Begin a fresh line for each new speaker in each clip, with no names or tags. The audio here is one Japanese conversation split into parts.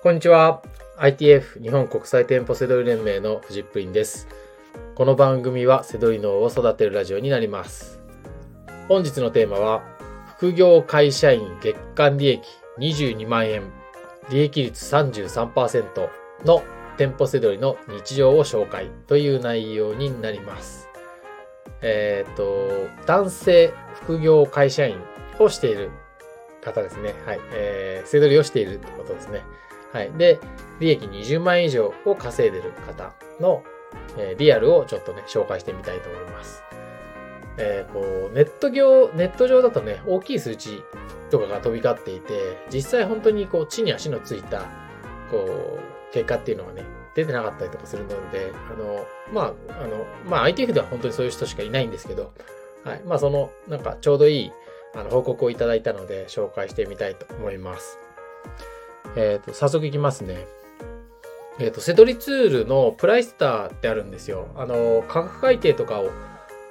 こんにちは。ITF 日本国際店舗セドリ連盟のフジップリンです。この番組はセドリ脳を育てるラジオになります。本日のテーマは、副業会社員月間利益22万円、利益率33%の店舗セドリの日常を紹介という内容になります。えっ、ー、と、男性副業会社員をしている方ですね。はい。えー、セドリをしているってことですね。はい。で、利益20万円以上を稼いでる方の、えー、リアルをちょっとね、紹介してみたいと思います。えー、こう、ネット業、ネット上だとね、大きい数値とかが飛び交っていて、実際本当にこう、地に足のついた、こう、結果っていうのはね、出てなかったりとかするので、あの、まあ、あの、まあ ITF では本当にそういう人しかいないんですけど、はい。まあその、なんかちょうどいい、あの、報告をいただいたので、紹介してみたいと思います。えっ、ー、と、早速いきますね。えっ、ー、と、セドリツールのプライスターってあるんですよ。あの、価格改定とかを、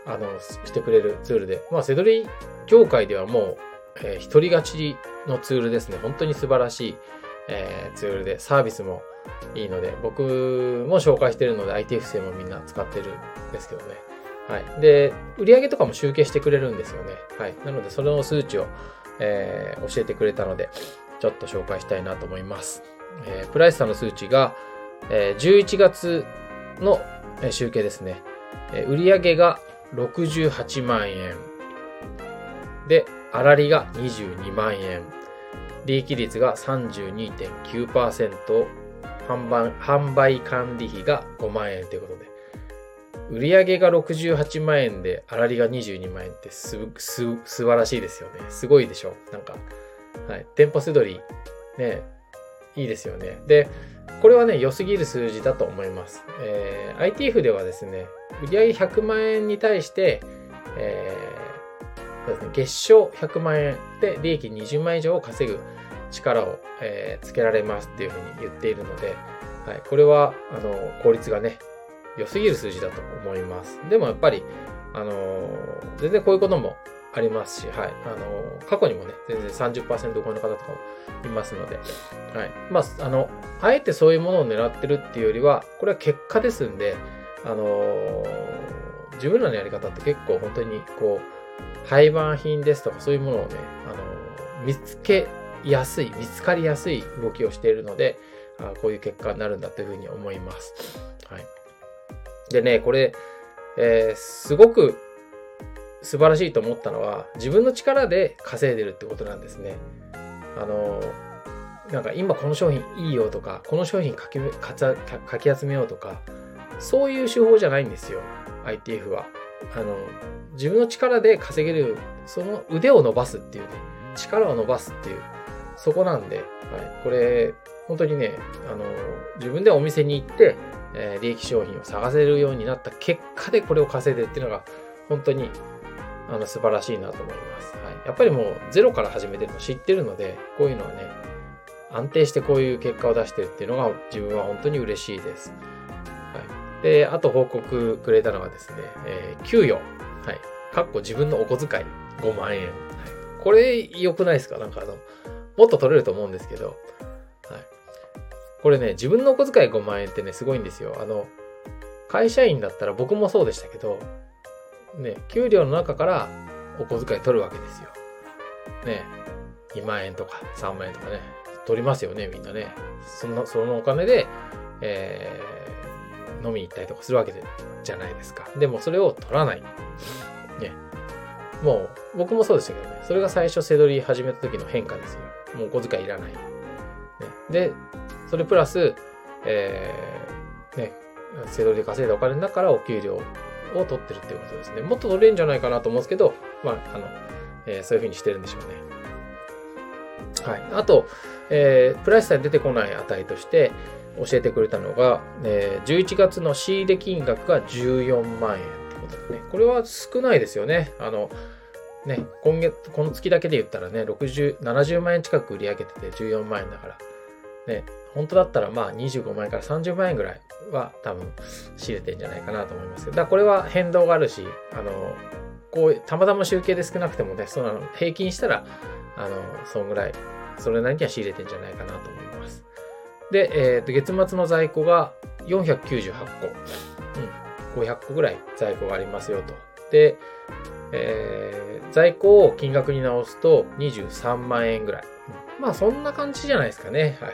あの、してくれるツールで。まあ、セドリ業界ではもう、えー、一人勝ちのツールですね。本当に素晴らしい、えー、ツールで、サービスもいいので、僕も紹介してるので ITF 生もみんな使ってるんですけどね。はい。で、売上とかも集計してくれるんですよね。はい。なので、その数値を、えー、教えてくれたので、ちょっと紹介したいなと思います。えー、プライスさんの数値が、えー、11月の集計ですね。えー、売上が68万円。で、粗利が22万円。利益率が32.9%。販売販売管理費が5万円ということで。売上が68万円で粗利が22万円ってす、す、素晴らしいですよね。すごいでしょ？なんか、はい。店舗せどり、ね、いいですよね。で、これはね、良すぎる数字だと思います。えー、ITF ではですね、売上100万円に対して、えー、ですね、月賞100万円で利益20万円以上を稼ぐ力を、えー、つけられますっていうふうに言っているので、はい、これは、あの、効率がね、良すぎる数字だと思います。でもやっぱり、あの、全然こういうこともありますし、はい。あの、過去にもね、全然30%超えの方とかもいますので、はい。まあ、あの、あえてそういうものを狙ってるっていうよりは、これは結果ですんで、あの、自分らのやり方って結構本当にこう、廃盤品ですとかそういうものをね、あの、見つけやすい、見つかりやすい動きをしているので、あこういう結果になるんだというふうに思います。はい。でね、これ、えー、すごく素晴らしいと思ったのは、自分の力で稼いでるってことなんですね。あの、なんか今この商品いいよとか、この商品かきかき集めようとか、そういう手法じゃないんですよ。ITF は。あの、自分の力で稼げる、その腕を伸ばすっていうね、力を伸ばすっていう、そこなんで、はい。これ、本当にね、あの、自分でお店に行って、えー、利益商品を探せるようになった結果でこれを稼いでっていうのが、本当にあの素晴らしいなと思います。はい。やっぱりもうゼロから始めてるの知ってるので、こういうのはね、安定してこういう結果を出してるっていうのが自分は本当に嬉しいです。はい。で、あと報告くれたのはですね、えー、給与。はい。かっこ自分のお小遣い5万円。はい。これ良くないですか？なんかあの、もっと取れると思うんですけど、はい。これね、自分のお小遣い5万円ってね、すごいんですよ。あの、会社員だったら僕もそうでしたけど、ね、給料の中からお小遣い取るわけですよ。ね、2万円とか3万円とかね、取りますよね、みんなね。その、そのお金で、えー、飲みに行ったりとかするわけじゃないですか。でもそれを取らない。ね。もう、僕もそうでしたけどね。それが最初、せどり始めた時の変化ですよ。もうお小遣いいらない。ね、で、それプラス、えー、ね、せどりで稼いだお金の中からお給料を取ってるってことですね。もっと取れるんじゃないかなと思うんですけど、まあ、あの、えー、そういうふうにしてるんでしょうね。はい。あと、えー、プライスさに出てこない値として教えてくれたのが、えー、11月の仕入れ金額が14万円ってことですね。これは少ないですよね。あの、ね、今月、この月だけで言ったらね、60、70万円近く売り上げてて14万円だから、ね、本当だったらまあ25万円から30万円ぐらいは多分仕入れてんじゃないかなと思いますけど、だこれは変動があるし、あの、こう、たまたま集計で少なくてもね、その平均したら、あの、そんぐらい、それなりには仕入れてんじゃないかなと思います。で、えっ、と、月末の在庫が498個。うん、500個ぐらい在庫がありますよと。で、えー、在庫を金額に直すと23万円ぐらい。まあそんな感じじゃないですかね。はい。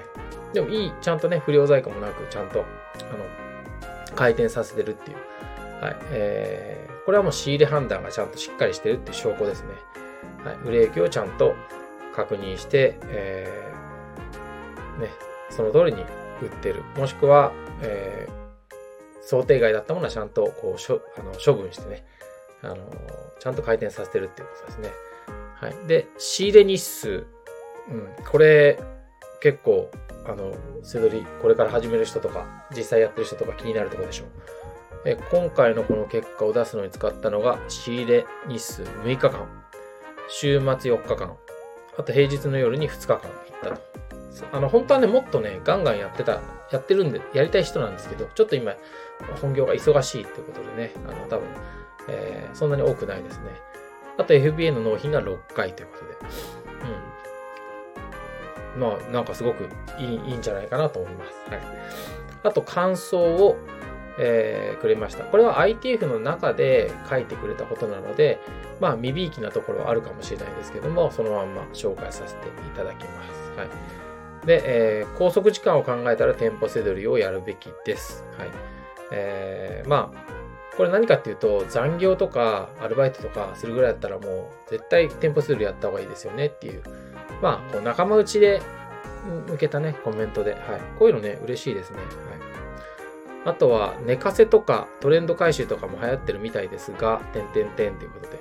でもいい、ちゃんとね、不良在庫もなく、ちゃんと、あの、回転させてるっていう。はい。えー、これはもう仕入れ判断がちゃんとしっかりしてるっていう証拠ですね。はい。売れ行きをちゃんと確認して、えー、ね、その通りに売ってる。もしくは、えー、想定外だったものはちゃんとこうしょあの処分してね、あの、ちゃんと回転させてるっていうことですね。はい。で、仕入れ日数。うん。これ、結構、あの、背取り、これから始める人とか、実際やってる人とか気になるところでしょう。え今回のこの結果を出すのに使ったのが、仕入れ日数6日間、週末4日間、あと平日の夜に2日間行ったと。あの、本当はね、もっとね、ガンガンやってた、やってるんで、やりたい人なんですけど、ちょっと今、本業が忙しいってことでね、あの、多分、えー、そんなに多くないですね。あと FBA の納品が6回ということで。うん。まあ、なんかすごくいいいいんじゃないかなと思います。はい。あと、感想を、えー、くれました。これは ITF の中で書いてくれたことなので、まあ、未びいきなところはあるかもしれないですけども、そのまんま紹介させていただきます。はい。で、えー、拘束時間を考えたら店舗せどりをやるべきです。はい。えー、まあ、これ何かっていうと、残業とかアルバイトとかするぐらいだったらもう絶対店舗数でやった方がいいですよねっていう、まあ、こう仲間内で向けたね、コメントで、はい。こういうのね、嬉しいですね。はい。あとは、寝かせとかトレンド回収とかも流行ってるみたいですが、点点点ということで。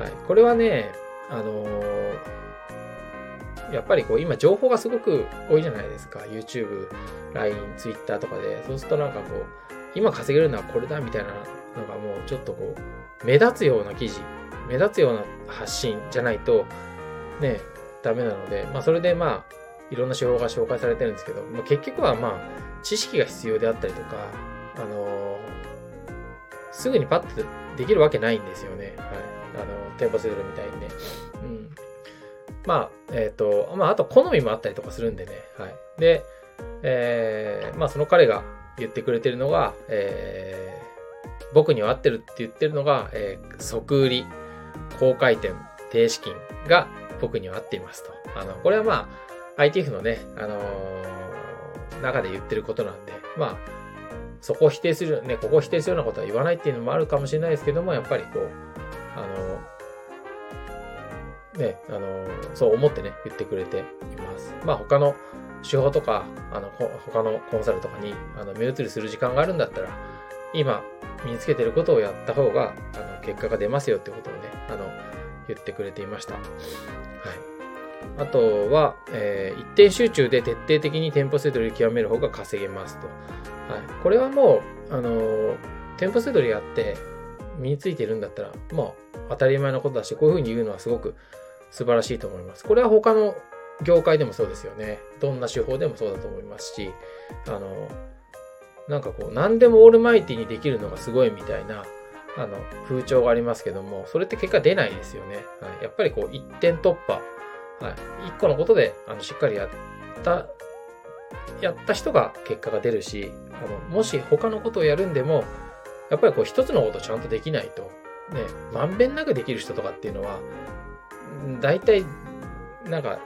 はい。これはね、あのー、やっぱりこう今情報がすごく多いじゃないですか。YouTube、LINE、Twitter とかで。そうするとなんかこう、今稼げるのはこれだみたいなのがもうちょっとこう、目立つような記事、目立つような発信じゃないと、ね、ダメなので、まあそれでまあ、いろんな手法が紹介されてるんですけど、まあ、結局はまあ、知識が必要であったりとか、あのー、すぐにパッとできるわけないんですよね。はい。あの、店舗セドルみたいにね。うん。まあ、えっ、ー、と、まあ、あと好みもあったりとかするんでね。はい。で、えー、まあ、その彼が言ってくれてるのが、えー、僕には合ってるって言ってるのが、えー、即売り、高回転、低資金が僕には合っていますと。あの、これはまあ、ITF のね、あのー、中で言ってることなんで、まあ、そこを否定する、ね、ここを否定するようなことは言わないっていうのもあるかもしれないですけども、やっぱりこう、あのー、ね、あの、そう思ってね、言ってくれています。まあ他の手法とか、あの、他のコンサルとかに、あの、目移りする時間があるんだったら、今、身につけてることをやった方が、あの、結果が出ますよってことをね、あの、言ってくれていました。はい。あとは、えー、一点集中で徹底的に店舗セドリ極める方が稼げますと。はい。これはもう、あのー、店舗セドリやって身についてるんだったら、まあ、当たり前のことだし、こういうふうに言うのはすごく素晴らしいと思います。これは他の業界でもそうですよね。どんな手法でもそうだと思いますし、あの、なんかこう、何でもオールマイティにできるのがすごいみたいな、あの、風潮がありますけども、それって結果出ないですよね。はい、やっぱりこう、一点突破。はい。一個のことで、あの、しっかりやった、やった人が結果が出るし、あの、もし他のことをやるんでも、やっぱりこう、一つのことちゃんとできないと、ね、まんべんなくできる人とかっていうのは、大体なんか、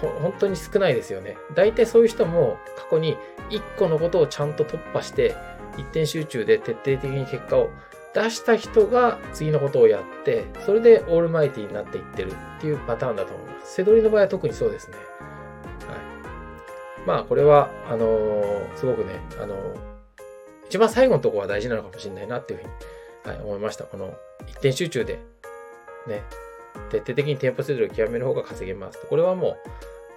本当に少ないですよね。大体そういう人も過去に一個のことをちゃんと突破して、一点集中で徹底的に結果を出した人が次のことをやって、それでオールマイティになっていってるっていうパターンだと思います。セドリの場合は特にそうですね。はい。まあ、これは、あのー、すごくね、あのー、一番最後のところは大事なのかもしれないなっていうふうに、はい、思いました。この一点集中で、ね、徹底的に店舗セドルを極める方が稼げます。これはも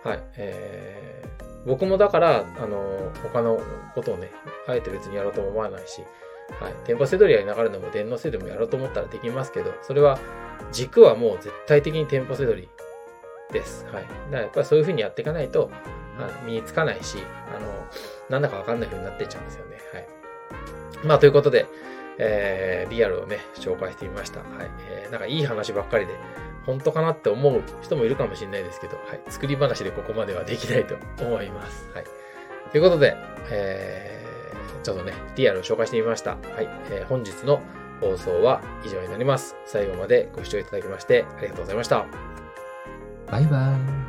う、はい、えー、僕もだから、あの、他のことをね、あえて別にやろうとも思わないし、はい、店舗セドリやりながらでも電脳セドリもやろうと思ったらできますけど、それは、軸はもう絶対的に店舗セドリです。はい。だからやっぱりそういう風にやっていかないと、身につかないし、あの、なんだかわかんない風になっていっちゃうんですよね。はい。まあ、ということで、えー、リアルをね、紹介してみました。はい。えー、なんかいい話ばっかりで、本当かなって思う人もいるかもしれないですけど、はい。作り話でここまではできないと思います。はい。ということで、えー、ちょっとね、リアルを紹介してみました。はい。えー、本日の放送は以上になります。最後までご視聴いただきましてありがとうございました。
バイバイ。